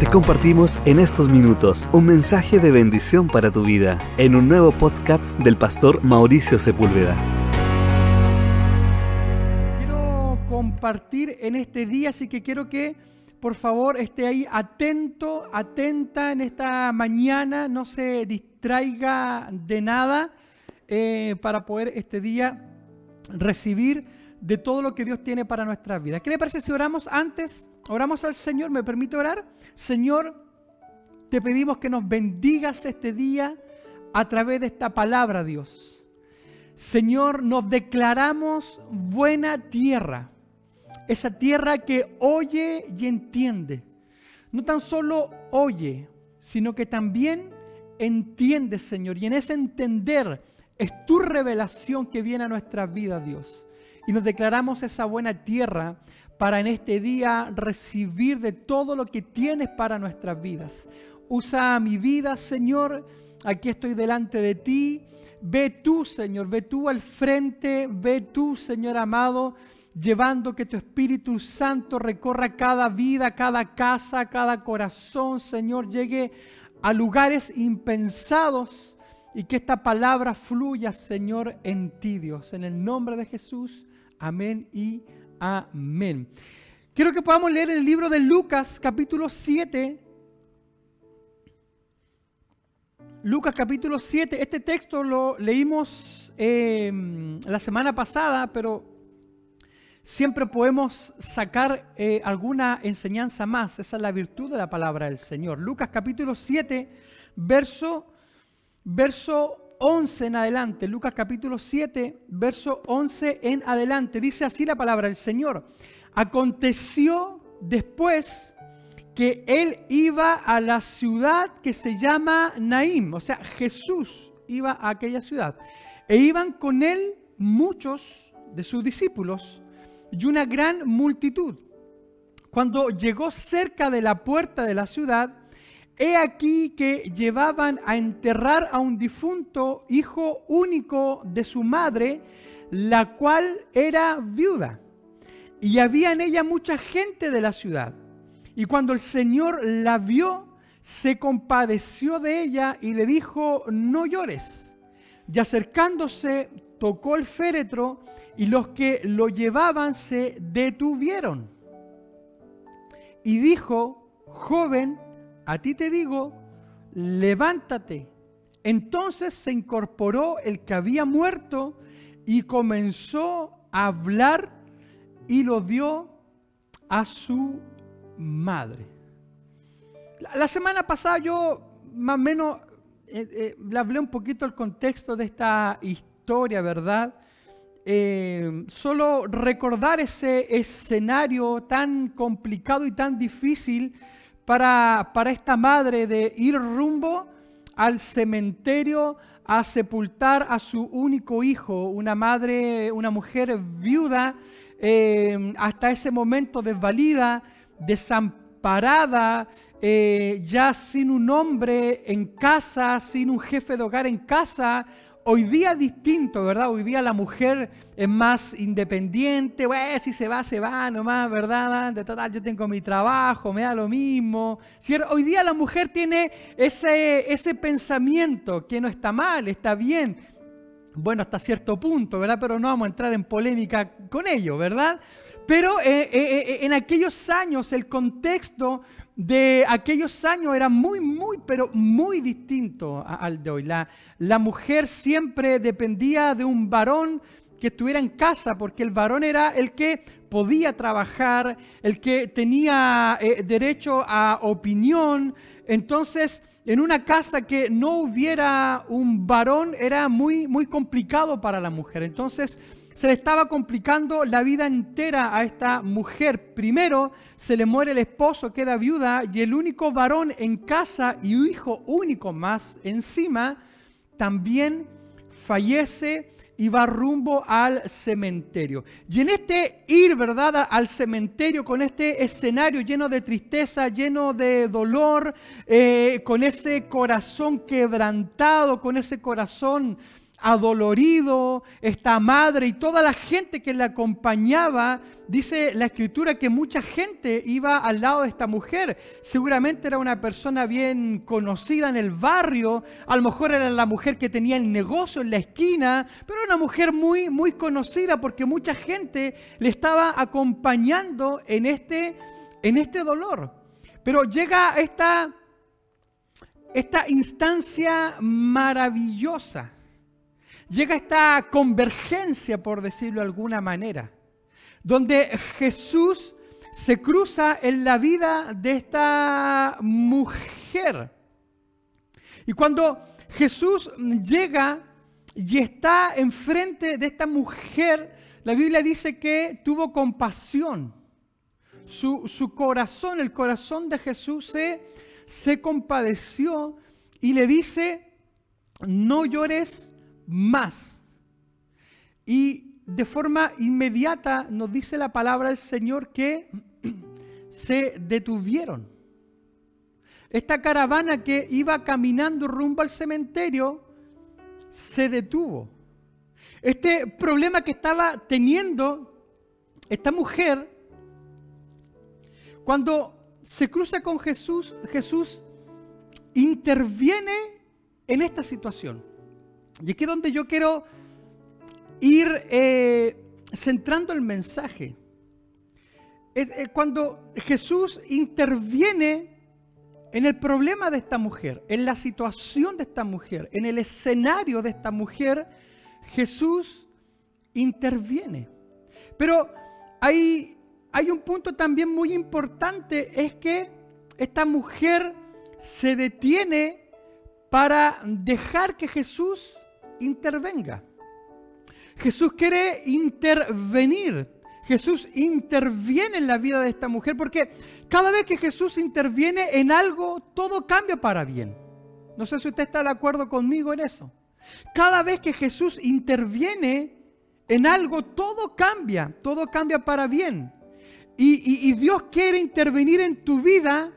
Te compartimos en estos minutos un mensaje de bendición para tu vida en un nuevo podcast del pastor Mauricio Sepúlveda. Quiero compartir en este día, así que quiero que por favor esté ahí atento, atenta en esta mañana, no se distraiga de nada eh, para poder este día recibir de todo lo que Dios tiene para nuestra vida. ¿Qué le parece si oramos antes? Oramos al Señor, ¿me permite orar? Señor, te pedimos que nos bendigas este día a través de esta palabra, Dios. Señor, nos declaramos buena tierra, esa tierra que oye y entiende. No tan solo oye, sino que también entiende, Señor. Y en ese entender es tu revelación que viene a nuestra vida, Dios. Y nos declaramos esa buena tierra para en este día recibir de todo lo que tienes para nuestras vidas. Usa mi vida, Señor. Aquí estoy delante de ti. Ve tú, Señor, ve tú al frente, ve tú, Señor amado, llevando que tu Espíritu Santo recorra cada vida, cada casa, cada corazón, Señor, llegue a lugares impensados y que esta palabra fluya, Señor, en ti, Dios. En el nombre de Jesús, amén y amén. Quiero que podamos leer el libro de Lucas, capítulo 7. Lucas capítulo 7, este texto lo leímos em, la semana pasada, pero siempre podemos sacar eh, alguna enseñanza más. Esa es la virtud de la palabra del Señor. Lucas capítulo 7, verso verso 11 en adelante, Lucas capítulo 7, verso 11 en adelante, dice así la palabra del Señor. Aconteció después que él iba a la ciudad que se llama Naim, o sea, Jesús iba a aquella ciudad. E iban con él muchos de sus discípulos y una gran multitud. Cuando llegó cerca de la puerta de la ciudad, He aquí que llevaban a enterrar a un difunto hijo único de su madre, la cual era viuda. Y había en ella mucha gente de la ciudad. Y cuando el Señor la vio, se compadeció de ella y le dijo, no llores. Y acercándose, tocó el féretro y los que lo llevaban se detuvieron. Y dijo, joven, a ti te digo, levántate. Entonces se incorporó el que había muerto y comenzó a hablar y lo dio a su madre. La, semana pasada yo más o menos eh, eh, le hablé un poquito el contexto de esta historia, ¿verdad? Eh, solo recordar ese escenario tan complicado y tan difícil para, esta madre de ir rumbo al cementerio a sepultar a su único hijo, una madre, una mujer viuda, eh, hasta ese momento desvalida, desamparada, eh, ya sin un hombre en casa, sin un jefe de hogar en casa, Hoy día es distinto, ¿verdad? Hoy día la mujer es más independiente, bueno, si se va, se va nomás, ¿verdad? Yo tengo mi trabajo, me da lo mismo. Hoy día la mujer tiene ese, ese pensamiento que no está mal, está bien. Bueno, hasta cierto punto, ¿verdad? Pero no vamos a entrar en polémica con ello, ¿verdad? Pero eh, eh, eh, en aquellos años el contexto de aquellos años era muy, muy, pero muy distinto al de hoy. La, la mujer siempre dependía de un varón que estuviera en casa, porque el varón era el que podía trabajar, el que tenía derecho a opinión. Entonces, en una casa que no hubiera un varón era muy, muy complicado para la mujer. Entonces, se le estaba complicando la vida entera a esta mujer. Primero se le muere el esposo, queda viuda y el único varón en casa y un hijo único más encima también fallece y va rumbo al cementerio. Y en este ir, ¿verdad?, al cementerio con este escenario lleno de tristeza, lleno de dolor, eh, con ese corazón quebrantado, con ese corazón adolorido, esta madre y toda la gente que la acompañaba, dice la escritura que mucha gente iba al lado de esta mujer. Seguramente era una persona bien conocida en el barrio, a lo mejor era la mujer que tenía el negocio en la esquina, pero una mujer muy, muy conocida porque mucha gente le estaba acompañando en este, en este dolor. Pero llega esta, esta instancia maravillosa llega esta convergencia, por decirlo de alguna manera, donde Jesús se cruza en la vida de esta mujer. Y cuando Jesús llega y está enfrente de esta mujer, la Biblia dice que tuvo compasión. Su, su corazón, el corazón de Jesús se, se compadeció y le dice, no llores más. Y de forma inmediata nos dice la palabra del Señor que se detuvieron. Esta caravana que iba caminando rumbo al cementerio se detuvo. Este problema que estaba teniendo esta mujer, cuando se cruza con Jesús, Jesús interviene en esta situación. Y aquí es donde yo quiero ir eh, centrando el mensaje. cuando Jesús interviene en el problema de esta mujer, en la situación de esta mujer, en el escenario de esta mujer, Jesús interviene. Pero hay, hay un punto también muy importante, es que esta mujer se detiene para dejar que Jesús intervenga. Jesús quiere intervenir. Jesús interviene en la vida de esta mujer porque cada vez que Jesús interviene en algo, todo cambia para bien. No sé si usted está de acuerdo conmigo en eso. Cada vez que Jesús interviene en algo, todo cambia, todo cambia para bien. Y, Dios quiere intervenir en tu vida,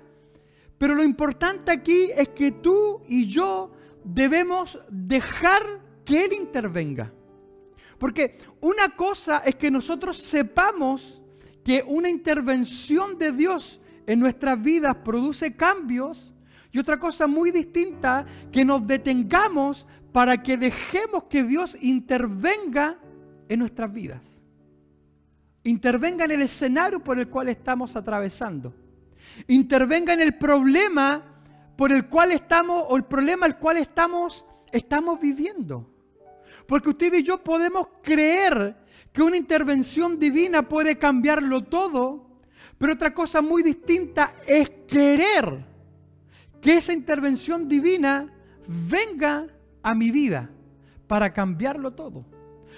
pero lo importante aquí es que tú y yo debemos dejar que Él intervenga. Porque una cosa es que nosotros sepamos que una intervención de Dios en nuestras vidas produce cambios y otra cosa muy distinta, que nos detengamos para que dejemos que Dios intervenga en nuestras vidas. Intervenga en el escenario por el cual estamos atravesando. Intervenga en el problema por el cual estamos, o el problema al cual estamos, estamos viviendo. Porque usted y yo podemos creer que una intervención divina puede cambiarlo todo, pero otra cosa muy distinta es querer que esa intervención divina venga a mi vida para cambiarlo todo.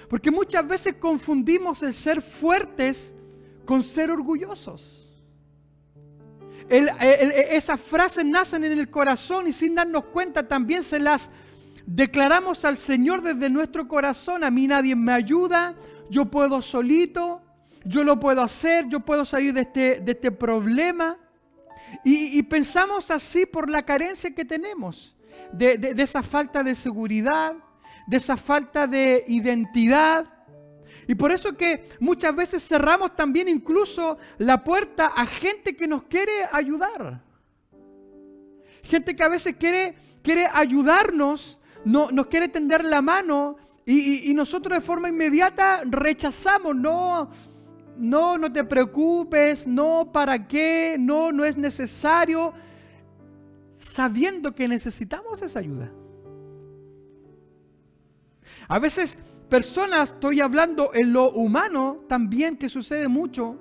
Porque muchas veces confundimos el ser fuertes con ser orgullosos. esas frases nacen en el corazón y sin darnos cuenta también se las declaramos al Señor desde nuestro corazón, a mí nadie me ayuda, yo puedo solito, yo lo puedo hacer, yo puedo salir de este, de este problema. Y, pensamos así por la carencia que tenemos, de, de esa falta de seguridad, de esa falta de identidad. Y por eso que muchas veces cerramos también incluso la puerta a gente que nos quiere ayudar. Gente que a veces quiere, quiere ayudarnos no, nos quiere tender la mano y, nosotros de forma inmediata rechazamos, no, no, no te preocupes, no, ¿para qué? No, no es necesario, sabiendo que necesitamos esa ayuda. A veces personas, estoy hablando en lo humano también, que sucede mucho,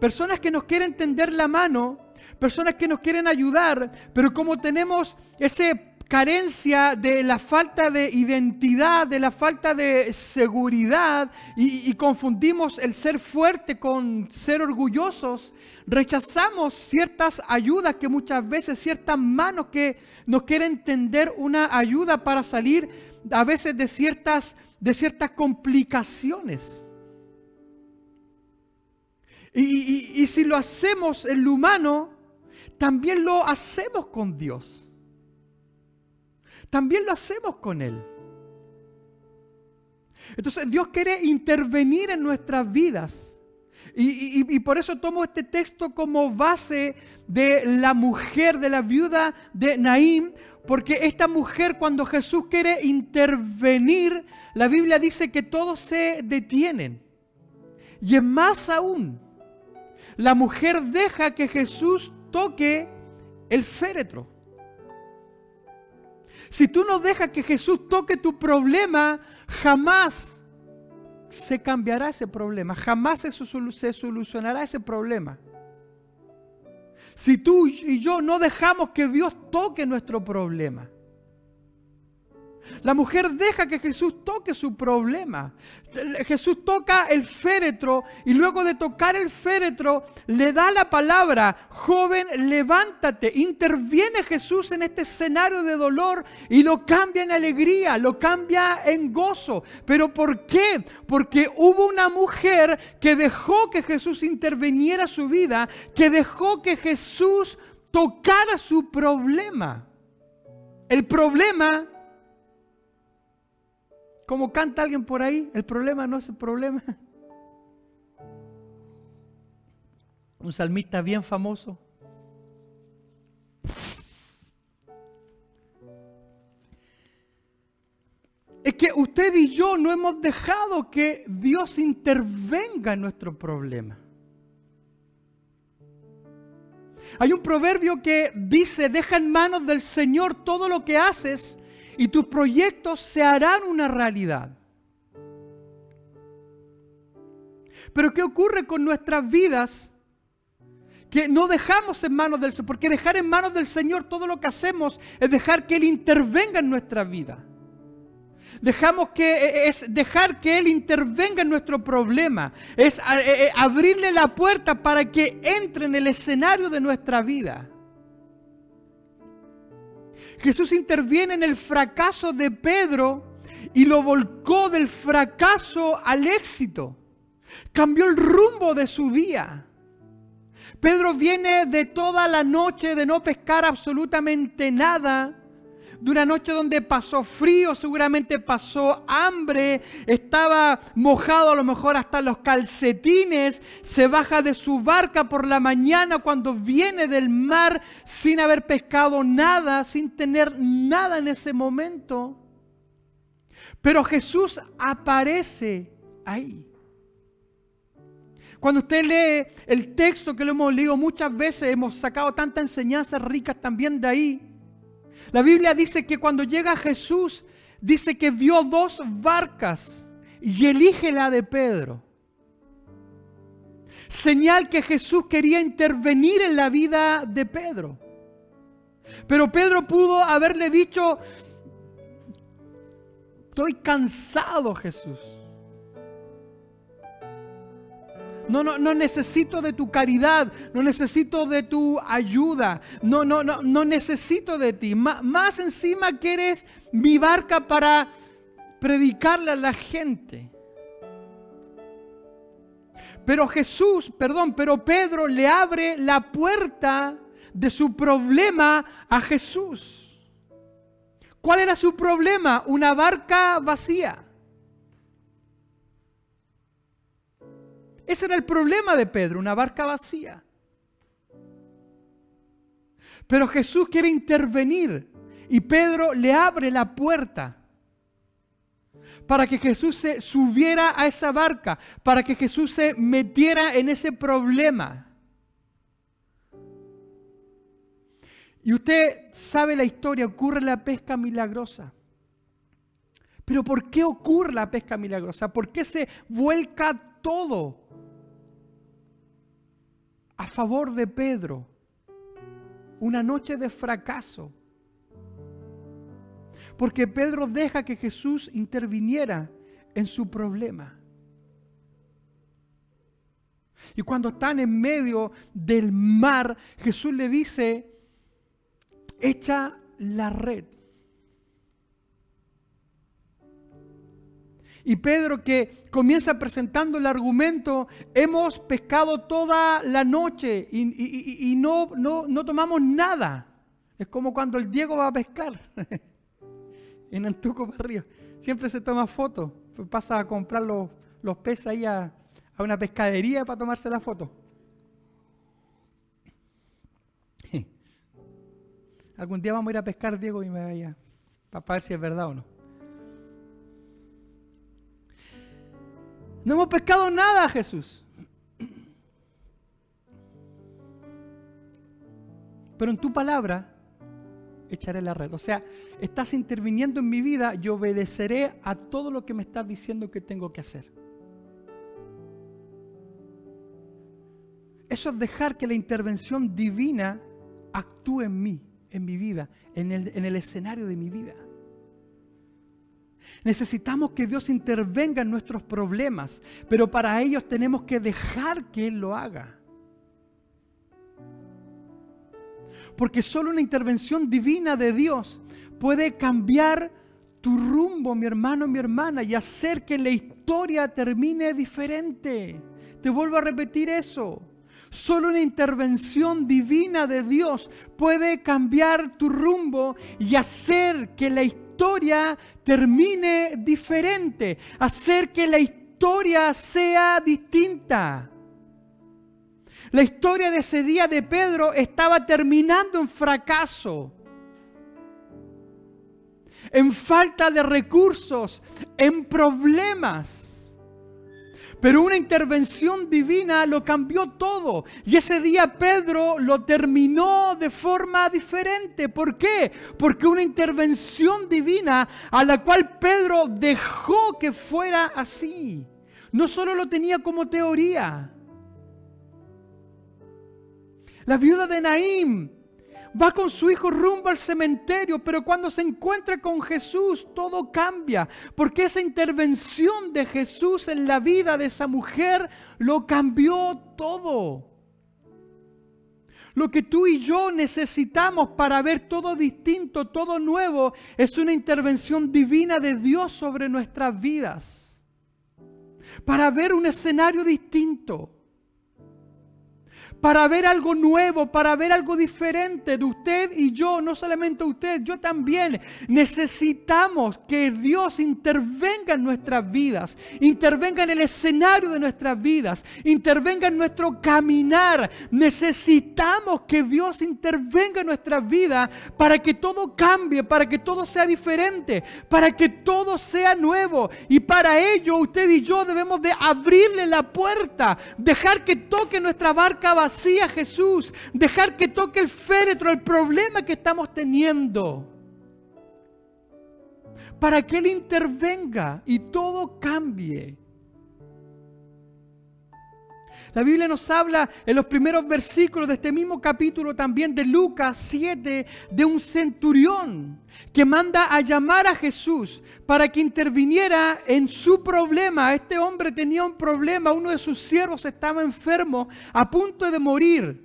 personas que nos quieren tender la mano, personas que nos quieren ayudar, pero como tenemos ese carencia, de la falta de identidad, de la falta de seguridad y, confundimos el ser fuerte con ser orgullosos, rechazamos ciertas ayudas que muchas veces, ciertas manos que nos quieren tender una ayuda para salir a veces de ciertas, de ciertas complicaciones. Y, y si lo hacemos en lo humano, también lo hacemos con Dios también lo hacemos con Él. Entonces Dios quiere intervenir en nuestras vidas. Y, por eso tomo este texto como base de la mujer, de la viuda de Naín, porque esta mujer cuando Jesús quiere intervenir, la Biblia dice que todos se detienen. Y es más aún, la mujer deja que Jesús toque el féretro. Si tú no dejas que Jesús toque tu problema, jamás se cambiará ese problema, jamás se, solucionará ese problema. Si tú y yo no dejamos que Dios toque nuestro problema, la mujer deja que Jesús toque su problema. Jesús toca el féretro y luego de tocar el féretro le da la palabra, joven, levántate. Interviene Jesús en este escenario de dolor y lo cambia en alegría, lo cambia en gozo. ¿Pero por qué? Porque hubo una mujer que dejó que Jesús interviniera su vida, que dejó que Jesús tocara su problema. El problema como canta alguien por ahí, el problema no es el problema. Un salmista bien famoso. Es que usted y yo no hemos dejado que Dios intervenga en nuestro problema. Hay un proverbio que dice, deja en manos del Señor todo lo que haces y tus proyectos se harán una realidad. Pero ¿qué ocurre con nuestras vidas? Que no dejamos en manos del Señor, porque dejar en manos del Señor todo lo que hacemos es dejar que Él intervenga en nuestra vida. Dejamos que e, e, es dejar que Él intervenga en nuestro problema, es e, abrirle la puerta para que entre en el escenario de nuestra vida. Jesús interviene en el fracaso de Pedro y lo volcó del fracaso al éxito. Cambió el rumbo de su día. Pedro viene de toda la noche de no pescar absolutamente nada de una noche donde pasó frío, seguramente pasó hambre, estaba mojado a lo mejor hasta los calcetines, se baja de su barca por la mañana cuando viene del mar sin haber pescado nada, sin tener nada en ese momento. Pero Jesús aparece ahí. Cuando usted lee el texto que lo hemos leído muchas veces, hemos sacado tantas enseñanzas ricas también de ahí. La Biblia dice que cuando llega Jesús, dice que vio dos barcas y elige la de Pedro. Señal que Jesús quería intervenir en la vida de Pedro. Pero Pedro pudo haberle dicho, estoy cansado Jesús. No, no, no necesito de tu caridad, no necesito de tu ayuda, no, no, no, no necesito de ti. más encima que eres mi barca para predicarle a la gente. Pero Jesús, perdón, pero Pedro le abre la puerta de su problema a Jesús. ¿Cuál era su problema? Una barca vacía. Ese era el problema de Pedro, una barca vacía. Pero Jesús quiere intervenir y Pedro le abre la puerta para que Jesús se subiera a esa barca, para que Jesús se metiera en ese problema. Y usted sabe la historia, ocurre la pesca milagrosa. Pero ¿por qué ocurre la pesca milagrosa? ¿Por qué se vuelca todo a favor de Pedro. Una noche de fracaso. Porque Pedro deja que Jesús interviniera en su problema. Y cuando están en medio del mar, Jesús le dice, echa la red. Y Pedro que comienza presentando el argumento, hemos pescado toda la noche y, no, no, no, tomamos nada. Es como cuando el Diego va a pescar en Antuco para arriba. siempre se toma foto. Pasa a comprar los, los peces ahí a, a una pescadería para tomarse la foto. Algún día vamos a ir a pescar, Diego, y me vaya para ver si es verdad o no. No hemos pescado nada, Jesús. Pero en tu palabra echaré la red. O sea, estás interviniendo en mi vida y obedeceré a todo lo que me estás diciendo que tengo que hacer. Eso es dejar que la intervención divina actúe en mí, en mi vida, en el, en el escenario de mi vida. Necesitamos que Dios intervenga en nuestros problemas, pero para ellos tenemos que dejar que Él lo haga. Porque solo una intervención divina de Dios puede cambiar tu rumbo, mi hermano, mi hermana, y hacer que la historia termine diferente. Te vuelvo a repetir eso. Solo una intervención divina de Dios puede cambiar tu rumbo y hacer que la historia termine diferente, hacer que la historia sea distinta. La historia de ese día de Pedro estaba terminando en fracaso, en falta de recursos, en problemas. Pero una intervención divina lo cambió todo. Y ese día Pedro lo terminó de forma diferente. ¿Por qué? Porque una intervención divina a la cual Pedro dejó que fuera así. No solo lo tenía como teoría. La viuda de Naim va con su hijo rumbo al cementerio, pero cuando se encuentra con Jesús todo cambia, porque esa intervención de Jesús en la vida de esa mujer lo cambió todo. Lo que tú y yo necesitamos para ver todo distinto, todo nuevo, es una intervención divina de Dios sobre nuestras vidas. Para ver un escenario distinto para ver algo nuevo, para ver algo diferente de usted y yo, no solamente usted, yo también. Necesitamos que Dios intervenga en nuestras vidas, intervenga en el escenario de nuestras vidas, intervenga en nuestro caminar. Necesitamos que Dios intervenga en nuestras vidas para que todo cambie, para que todo sea diferente, para que todo sea nuevo. Y para ello usted y yo debemos de abrirle la puerta, dejar que toque nuestra barca vacía Jesús, dejar que toque el féretro, el problema que estamos teniendo, para que Él intervenga y todo cambie. La Biblia nos habla en los primeros versículos de este mismo capítulo también de Lucas 7 de un centurión que manda a llamar a Jesús para que interviniera en su problema. Este hombre tenía un problema, uno de sus siervos estaba enfermo, a punto de morir.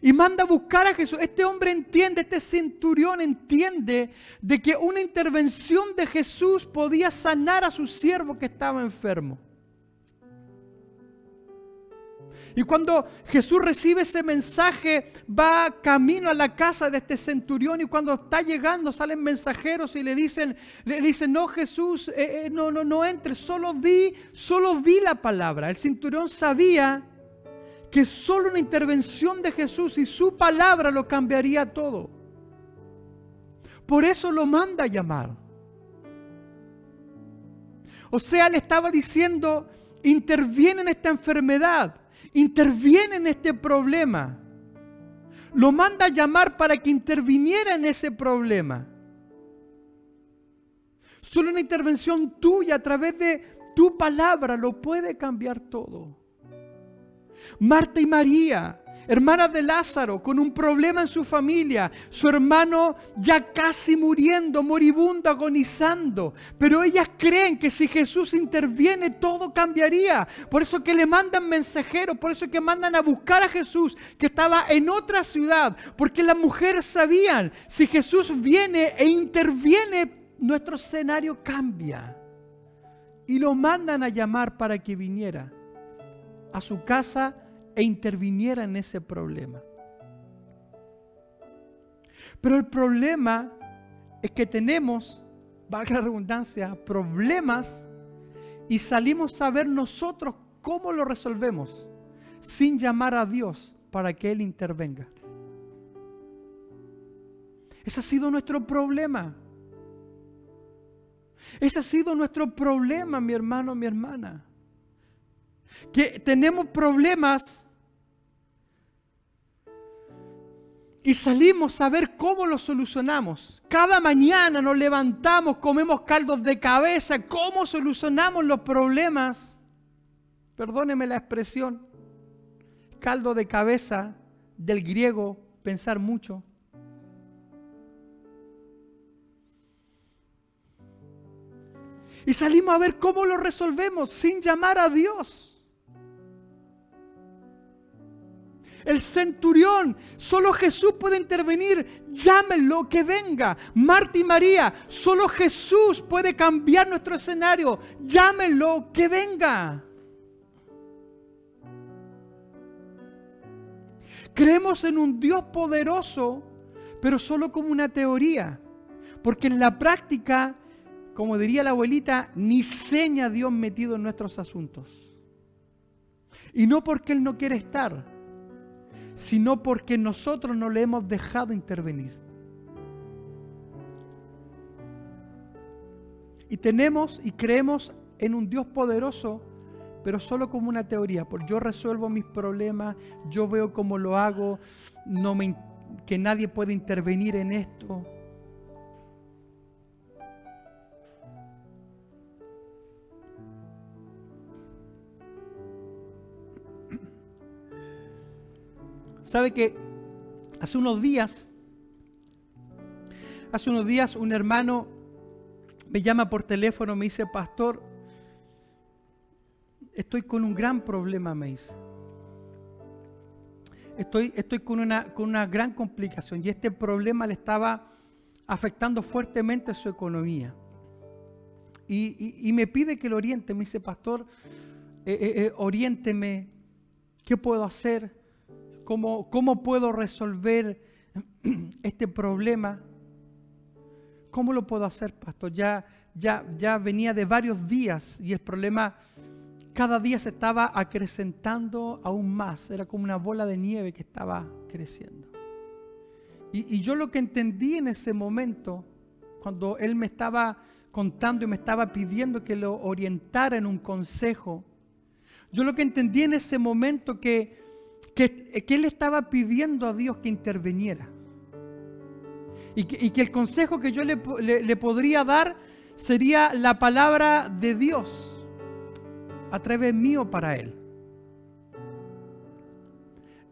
Y manda a buscar a Jesús. Este hombre entiende, este centurión entiende de que una intervención de Jesús podía sanar a su siervo que estaba enfermo. Y cuando Jesús recibe ese mensaje, va camino a la casa de este centurión y cuando está llegando salen mensajeros y le dicen, le dicen, no Jesús, eh, eh, no, no, no entres, solo vi, solo vi la palabra. El centurión sabía que solo una intervención de Jesús y su palabra lo cambiaría todo. Por eso lo manda a llamar. O sea, le estaba diciendo, interviene en esta enfermedad interviene en este problema. Lo manda a llamar para que interviniera en ese problema. Solo una intervención tuya a través de tu palabra lo puede cambiar todo. Marta y María hermana de Lázaro, con un problema en su familia, su hermano ya casi muriendo, moribundo, agonizando. Pero ellas creen que si Jesús interviene todo cambiaría. Por eso que le mandan mensajeros, por eso que mandan a buscar a Jesús que estaba en otra ciudad, porque las mujeres sabían, si Jesús viene e interviene, nuestro escenario cambia. Y lo mandan a llamar para que viniera a su casa e interviniera en ese problema. Pero el problema es que tenemos valga la redundancia, problemas y salimos a ver nosotros cómo lo resolvemos sin llamar a Dios para que Él intervenga. Ese ha sido nuestro problema. Ese ha sido nuestro problema, mi hermano, mi hermana. Que tenemos problemas y salimos a ver cómo lo solucionamos. Cada mañana nos levantamos, comemos caldos de cabeza, cómo solucionamos los problemas. Perdóneme la expresión. Caldo de cabeza del griego, pensar mucho. Y salimos a ver cómo lo resolvemos sin llamar a Dios. El centurión, solo Jesús puede intervenir, llámenlo que venga. Marta y María, solo Jesús puede cambiar nuestro escenario, llámenlo que venga. Creemos en un Dios poderoso, pero solo como una teoría, porque en la práctica, como diría la abuelita, ni seña Dios metido en nuestros asuntos. Y no porque Él no quiere estar, sino porque nosotros no le hemos dejado intervenir. Y tenemos y creemos en un Dios poderoso, pero solo como una teoría, porque yo resuelvo mis problemas, yo veo cómo lo hago, que nadie puede intervenir en esto. ¿Sabe que hace unos días, hace unos días un hermano me llama por teléfono, me dice, pastor, estoy con un gran problema, me dice. Estoy, estoy con, una, con una gran complicación y este problema le estaba afectando fuertemente su economía. Y, me pide que lo oriente, me dice, pastor, eh, eh, eh, oriénteme, ¿qué puedo hacer? ¿Cómo, puedo resolver este problema? ¿Cómo lo puedo hacer, pastor? Ya, ya, ya venía de varios días y el problema cada día se estaba acrecentando aún más. Era como una bola de nieve que estaba creciendo. Y, y, yo lo que entendí en ese momento, cuando él me estaba contando y me estaba pidiendo que lo orientara en un consejo, yo lo que entendí en ese momento que que, él estaba pidiendo a Dios que interviniera. Y que, el consejo que yo le, le, podría dar sería la palabra de Dios a través mío para él.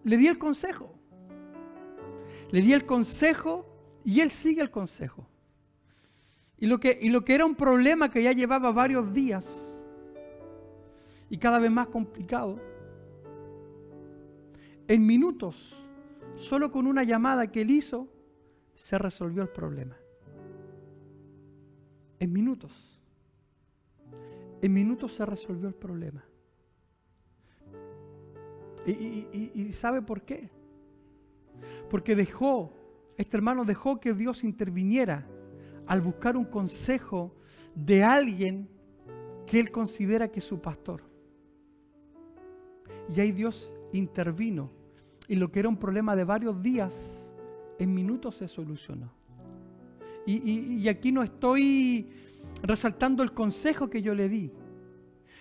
Le di el consejo. Le di el consejo y él sigue el consejo. Y lo que, y lo que era un problema que ya llevaba varios días y cada vez más complicado, en minutos, solo con una llamada que él hizo, se resolvió el problema. En minutos. En minutos se resolvió el problema. Y, sabe por qué? Porque dejó, este hermano dejó que Dios interviniera al buscar un consejo de alguien que él considera que es su pastor. Y ahí Dios intervino y lo que era un problema de varios días, en minutos se solucionó. Y, aquí no estoy resaltando el consejo que yo le di,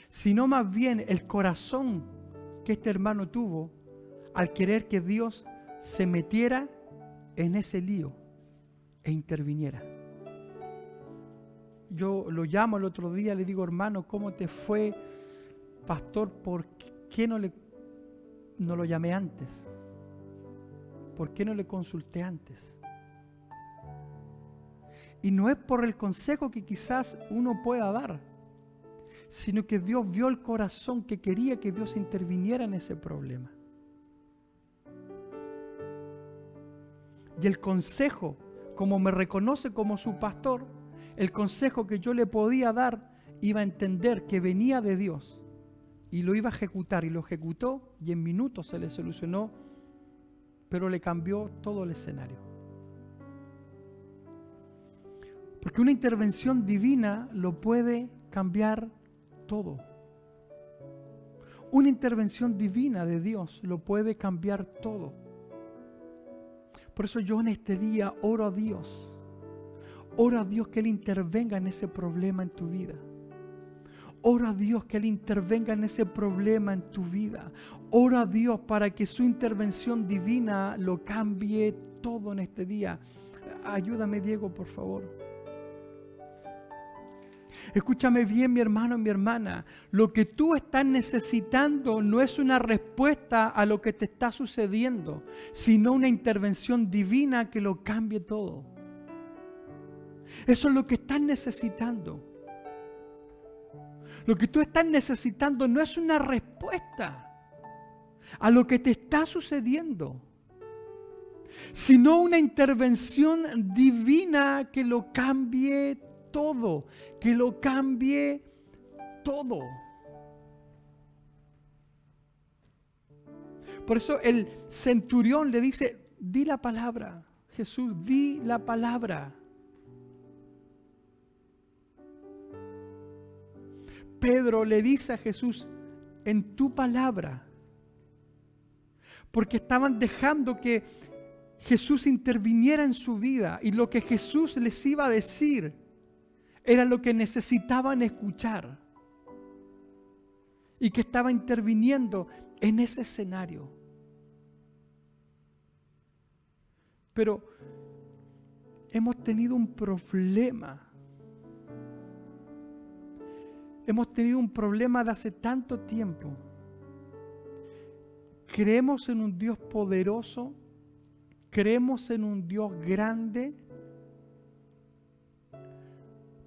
sino más bien el corazón que este hermano tuvo al querer que Dios se metiera en ese lío e interviniera. Yo lo llamo el otro día, le digo, hermano, ¿cómo te fue, pastor? ¿Por qué no, le, no lo llamé antes? ¿Por qué no le consulté antes? Y no es por el consejo que quizás uno pueda dar, sino que Dios vio el corazón que quería que Dios interviniera en ese problema. Y el consejo, como me reconoce como su pastor, el consejo que yo le podía dar iba a entender que venía de Dios y lo iba a ejecutar y lo ejecutó y en minutos se le solucionó pero le cambió todo el escenario. Porque una intervención divina lo puede cambiar todo. Una intervención divina de Dios lo puede cambiar todo. Por eso yo en este día oro a Dios. Oro a Dios que Él intervenga en ese problema en tu vida. Ora a Dios que Él intervenga en ese problema en tu vida. Ora a Dios para que su intervención divina lo cambie todo en este día. Ayúdame Diego, por favor. Escúchame bien, mi hermano y mi hermana. Lo que tú estás necesitando no es una respuesta a lo que te está sucediendo, sino una intervención divina que lo cambie todo. Eso es lo que estás necesitando. Lo que tú estás necesitando no es una respuesta a lo que te está sucediendo, sino una intervención divina que lo cambie todo, que lo cambie todo. Por eso el centurión le dice, di la palabra, Jesús, di la palabra. Pedro le dice a Jesús, en tu palabra, porque estaban dejando que Jesús interviniera en su vida y lo que Jesús les iba a decir era lo que necesitaban escuchar y que estaba interviniendo en ese escenario. Pero hemos tenido un problema Hemos tenido un problema de hace tanto tiempo. Creemos en un Dios poderoso, creemos en un Dios grande,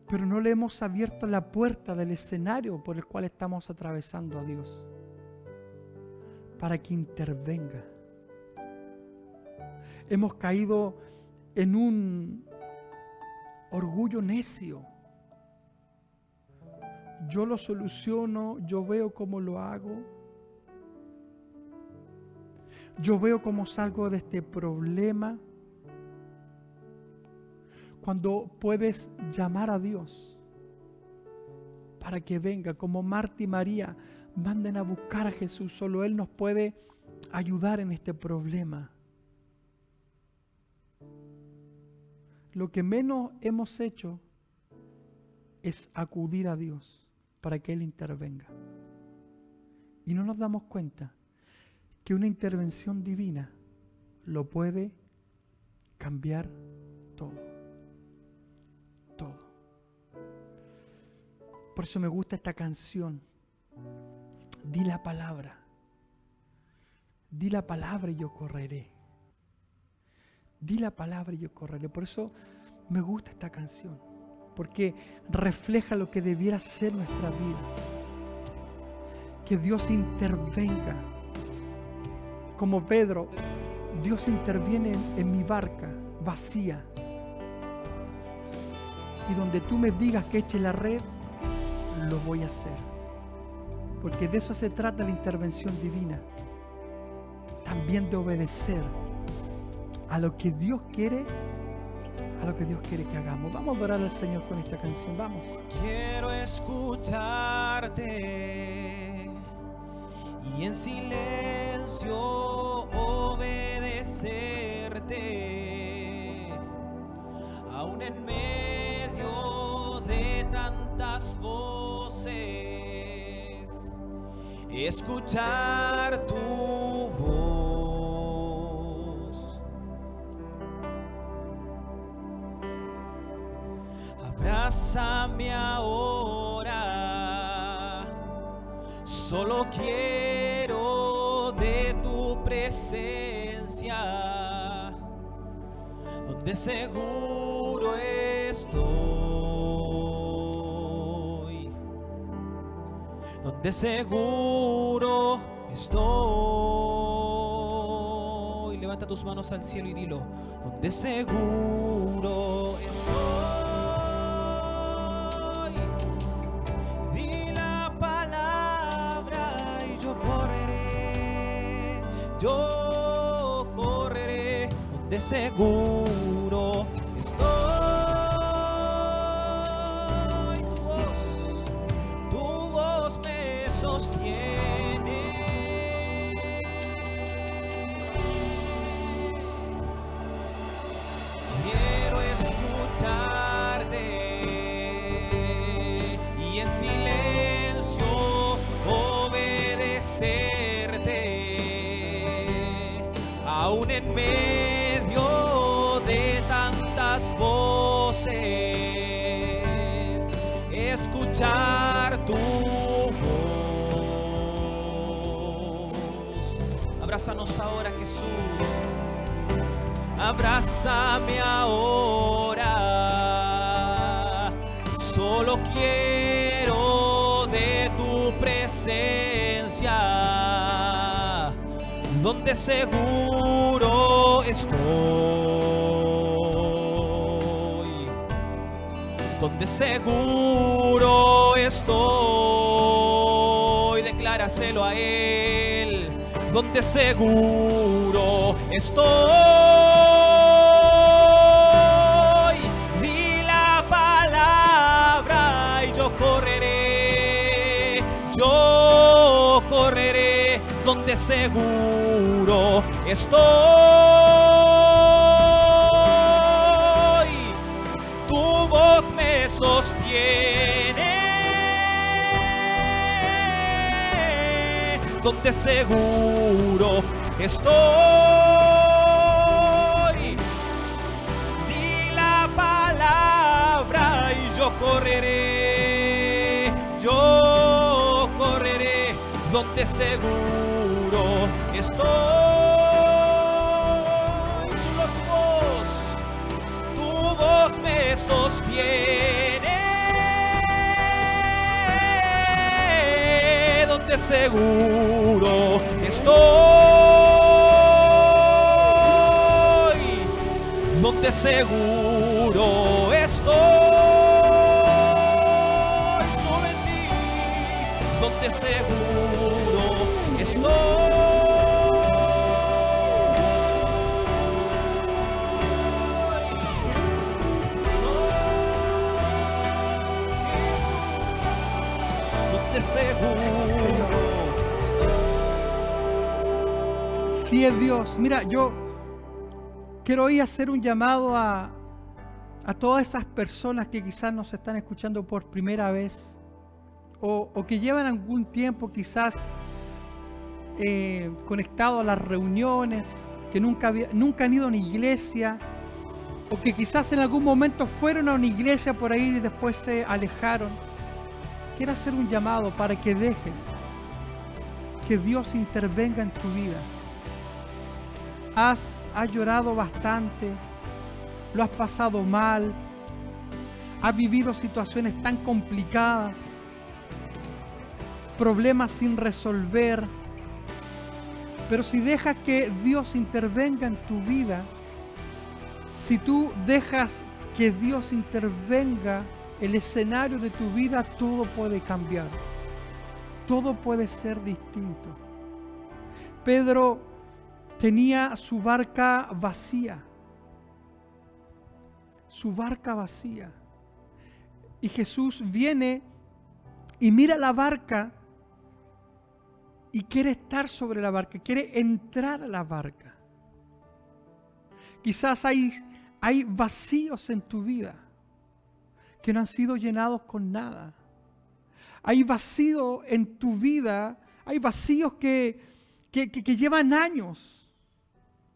pero no le hemos abierto la puerta del escenario por el cual estamos atravesando a Dios para que intervenga. Hemos caído en un orgullo necio yo lo soluciono, yo veo cómo lo hago. Yo veo cómo salgo de este problema. Cuando puedes llamar a Dios para que venga, como Marta y María, manden a buscar a Jesús. Solo Él nos puede ayudar en este problema. Lo que menos hemos hecho es acudir a Dios para que Él intervenga. Y no nos damos cuenta que una intervención divina lo puede cambiar todo. Todo. Por eso me gusta esta canción. Di la palabra. Di la palabra y yo correré. Di la palabra y yo correré. Por eso me gusta esta canción porque refleja lo que debiera ser nuestra vida. Que Dios intervenga. Como Pedro, Dios interviene en, mi barca vacía. Y donde tú me digas que eche la red, lo voy a hacer. Porque de eso se trata la intervención divina. También de obedecer a lo que Dios quiere a lo que Dios quiere que hagamos. Vamos a adorar al Señor con esta canción. Vamos. Quiero escucharte y en silencio obedecerte, aún en medio de tantas voces, escuchar tu ahora. Solo quiero de tu presencia, donde seguro estoy, donde seguro estoy. Levanta tus manos al cielo y dilo, donde seguro estoy. Seguro escuchar. Abrázanos ahora, Jesús. Abrázame ahora. Solo quiero de tu presencia, donde seguro estoy. Donde seguro estoy. Decláraselo a Él. Donde seguro estoy. Di la palabra y yo correré. Yo correré donde seguro estoy. Seguro estoy. Di la palabra y yo correré. Yo correré donde seguro estoy. Solo tu voz, tu voz me sostiene. Donde seguro estoy. Donde seguro Dios. Mira, yo quiero hoy hacer un llamado a, a todas esas personas que quizás nos están escuchando por primera vez o, que llevan algún tiempo quizás eh, conectado a las reuniones, que nunca, nunca han ido a una iglesia o que quizás en algún momento fueron a una iglesia por ahí y después se alejaron. Quiero hacer un llamado para que dejes que Dios intervenga en tu vida has, llorado bastante, lo has pasado mal, has vivido situaciones tan complicadas, problemas sin resolver, pero si dejas que Dios intervenga en tu vida, si tú dejas que Dios intervenga el escenario de tu vida, todo puede cambiar, todo puede ser distinto. Pedro tenía su barca vacía. Su barca vacía. Y Jesús viene y mira la barca y quiere estar sobre la barca, quiere entrar a la barca. Quizás hay, hay vacíos en tu vida que no han sido llenados con nada. Hay vacío en tu vida, hay vacíos que, que- que llevan años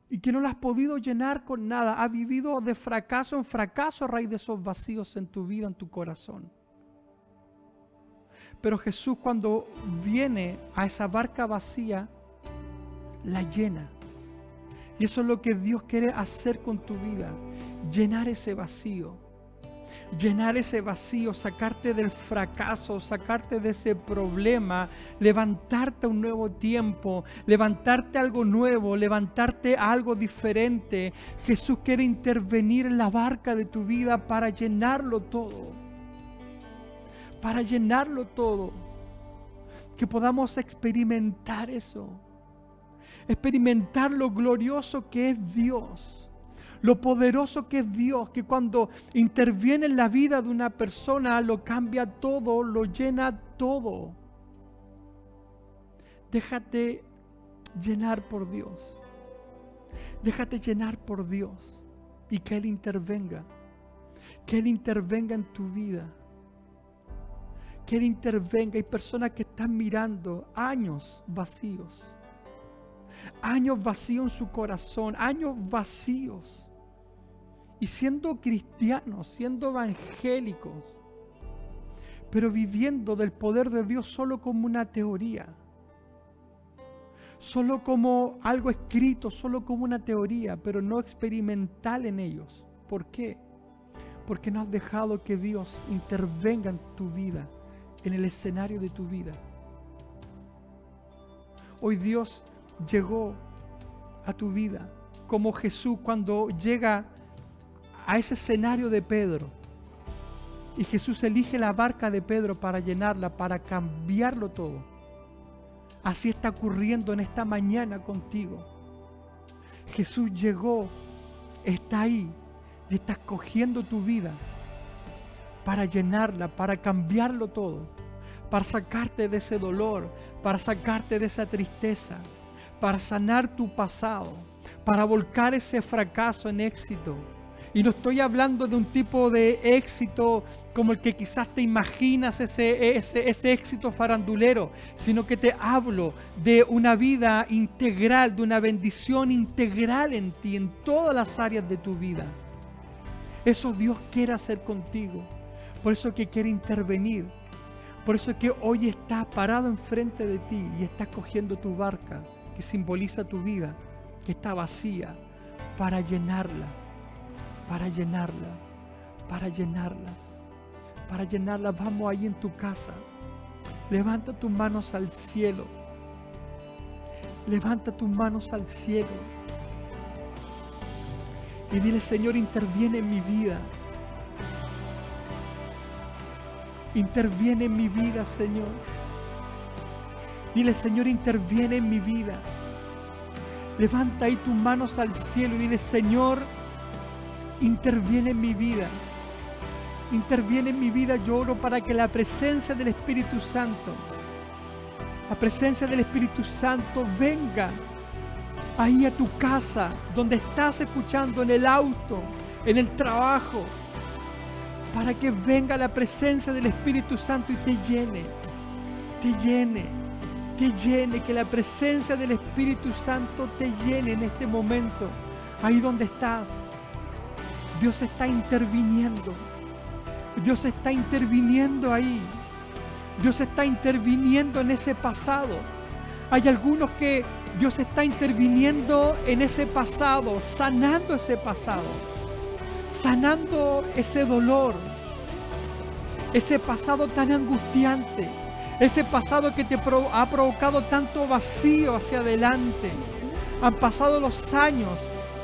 y que no lo has podido llenar con nada. Has vivido de fracaso en fracaso a raíz de esos vacíos en tu vida, en tu corazón. Pero Jesús cuando viene a esa barca vacía, la llena. Y eso es lo que Dios quiere hacer con tu vida. Llenar ese vacío. Llenar ese vacío, sacarte del fracaso, sacarte de ese problema, levantarte a un nuevo tiempo, levantarte algo nuevo, levantarte algo diferente. Jesús quiere intervenir en la barca de tu vida para llenarlo todo. Para llenarlo todo. Que podamos experimentar eso experimentar lo glorioso que es Dios, lo poderoso que es Dios, que cuando interviene en la vida de una persona lo cambia todo, lo llena todo. Déjate llenar por Dios. Déjate llenar por Dios y que Él intervenga. Que Él intervenga en tu vida. Que Él intervenga. Hay personas que están mirando años vacíos años vacíos en su corazón, años vacíos. Y siendo cristianos, siendo evangélicos, pero viviendo del poder de Dios solo como una teoría, solo como algo escrito, solo como una teoría, pero no experimental en ellos. ¿Por qué? Porque no has dejado que Dios intervenga en tu vida, en el escenario de tu vida. Hoy Dios llegó a tu vida como Jesús cuando llega a ese escenario de Pedro. Y Jesús elige la barca de Pedro para llenarla, para cambiarlo todo. Así está ocurriendo en esta mañana contigo. Jesús llegó, está ahí y está escogiendo tu vida para llenarla, para cambiarlo todo, para sacarte de ese dolor, para sacarte de esa tristeza, para sanar tu pasado, para volcar ese fracaso en éxito. Y no estoy hablando de un tipo de éxito como el que quizás te imaginas, ese, ese, éxito farandulero, sino que te hablo de una vida integral, de una bendición integral en ti, en todas las áreas de tu vida. Eso Dios quiere hacer contigo. Por eso que quiere intervenir. Por eso que hoy está parado enfrente de ti y está cogiendo tu barca que simboliza tu vida, que está vacía, para llenarla, para llenarla, para llenarla, para llenarla. Vamos ahí en tu casa. Levanta tus manos al cielo. Levanta tus manos al cielo. Y dile, Señor, interviene en mi vida. Interviene en mi vida, Señor. Dile, Señor, interviene en mi vida. Levanta ahí tus manos al cielo y dile, Señor, interviene en mi vida. Interviene en mi vida, lloro para que la presencia del Espíritu Santo, la presencia del Espíritu Santo venga ahí a tu casa, donde estás escuchando, en el auto, en el trabajo, para que venga la presencia del Espíritu Santo y te llene, te llene te llene, que la presencia del Espíritu Santo te llene en este momento, ahí donde estás. Dios está interviniendo. Dios está interviniendo ahí. Dios está interviniendo en ese pasado. Hay algunos que Dios está interviniendo en ese pasado, sanando ese pasado, sanando ese dolor, ese pasado tan angustiante ese pasado que te ha provocado tanto vacío hacia adelante. Han pasado los años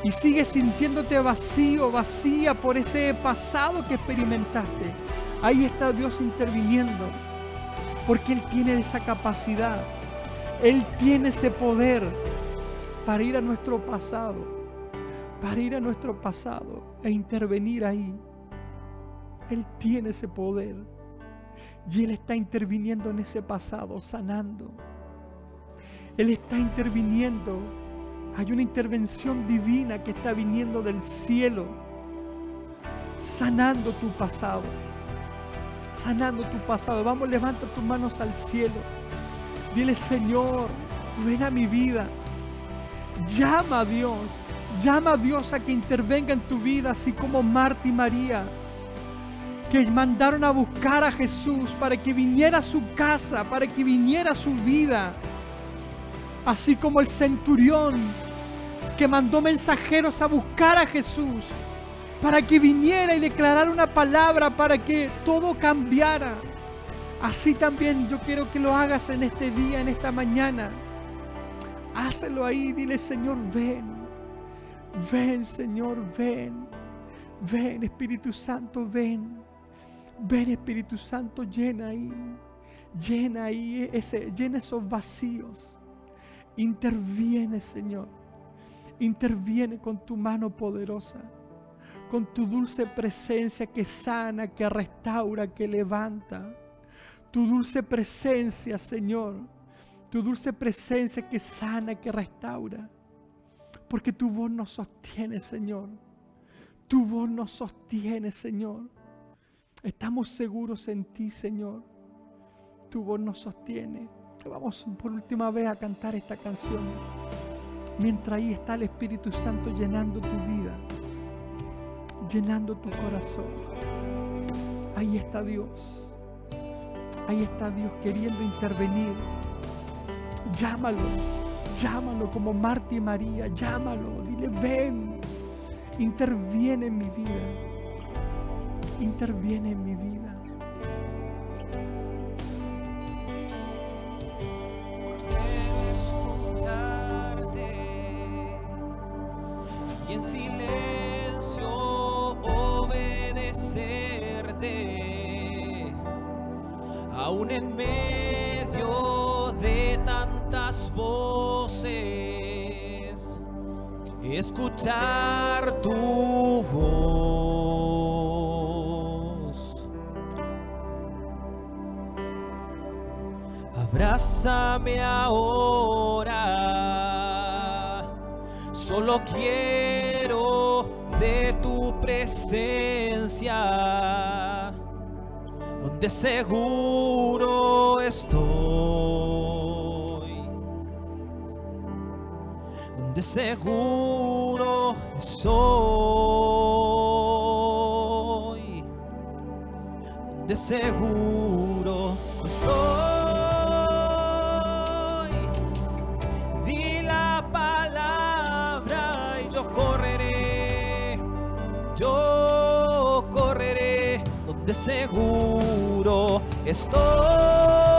y sigues sintiéndote vacío, vacía por ese pasado que experimentaste. Ahí está Dios interviniendo. Porque Él tiene esa capacidad. Él tiene ese poder para ir a nuestro pasado. Para ir a nuestro pasado e intervenir ahí. Él tiene ese poder. Y Él está interviniendo en ese pasado, sanando. Él está interviniendo. Hay una intervención divina que está viniendo del cielo, sanando tu pasado. Sanando tu pasado. Vamos, levanta tus manos al cielo. Dile, Señor, ven a mi vida. Llama a Dios. Llama a Dios a que intervenga en tu vida, así como Marta y María que mandaron a buscar a Jesús para que viniera a su casa, para que viniera a su vida. Así como el centurión que mandó mensajeros a buscar a Jesús para que viniera y declarara una palabra para que todo cambiara. Así también yo quiero que lo hagas en este día, en esta mañana. Hácelo ahí, dile Señor, ven. Ven Señor, ven. Ven Espíritu Santo, ven. Ven Espíritu Santo, llena ahí, llena ahí, ese, llena esos vacíos. Interviene, Señor. Interviene con tu mano poderosa, con tu dulce presencia que sana, que restaura, que levanta. Tu dulce presencia, Señor. Tu dulce presencia que sana, que restaura. Porque tu voz nos sostiene, Señor. Tu voz nos sostiene, Señor. Estamos seguros en ti, Señor. Tu voz nos sostiene. Vamos por última vez a cantar esta canción. Mientras ahí está el Espíritu Santo llenando tu vida, llenando tu corazón. Ahí está Dios. Ahí está Dios queriendo intervenir. Llámalo, llámalo como Marta y María, llámalo, dile, ven, interviene en mi vida, interviene en mi vida. Donde seguro estoy, donde seguro estoy, donde seguro estoy. Di la palabra y yo correré, yo correré donde seguro estoy.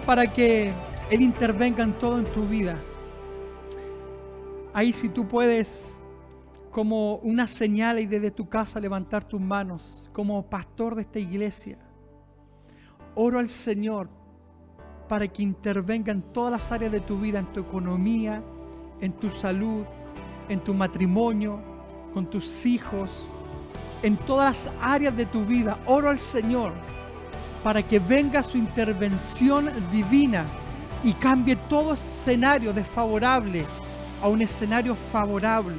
Para que Él intervenga en todo en tu vida. Ahí si tú puedes, como una señal y desde tu casa levantar tus manos, como pastor de esta iglesia. Oro al Señor para que intervenga en todas las áreas de tu vida, en tu economía, en tu salud, en tu matrimonio, con tus hijos, en todas las áreas de tu vida. Oro al Señor para que venga su intervención divina y cambie todo escenario desfavorable a un escenario favorable.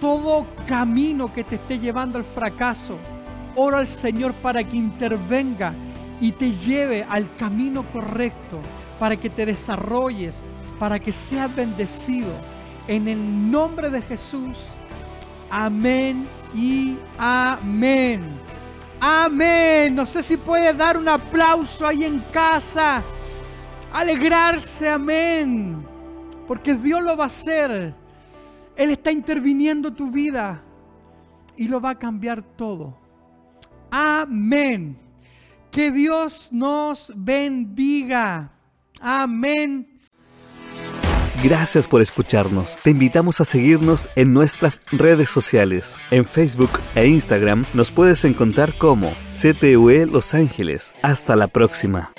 Todo camino que te esté llevando al fracaso, oro al Señor para que intervenga y te lleve al camino correcto, para que te desarrolles, para que seas bendecido. En el nombre de Jesús. Amén y amén. Amén. No sé si puedes dar un aplauso ahí en casa. Alegrarse, amén. Porque Dios lo va a hacer. Él está interviniendo tu vida y lo va a cambiar todo. Amén. Que Dios nos bendiga. Amén. Gracias por escucharnos. Te invitamos a seguirnos en nuestras redes sociales. En Facebook e Instagram nos puedes encontrar como CTUE Los Ángeles. Hasta la próxima.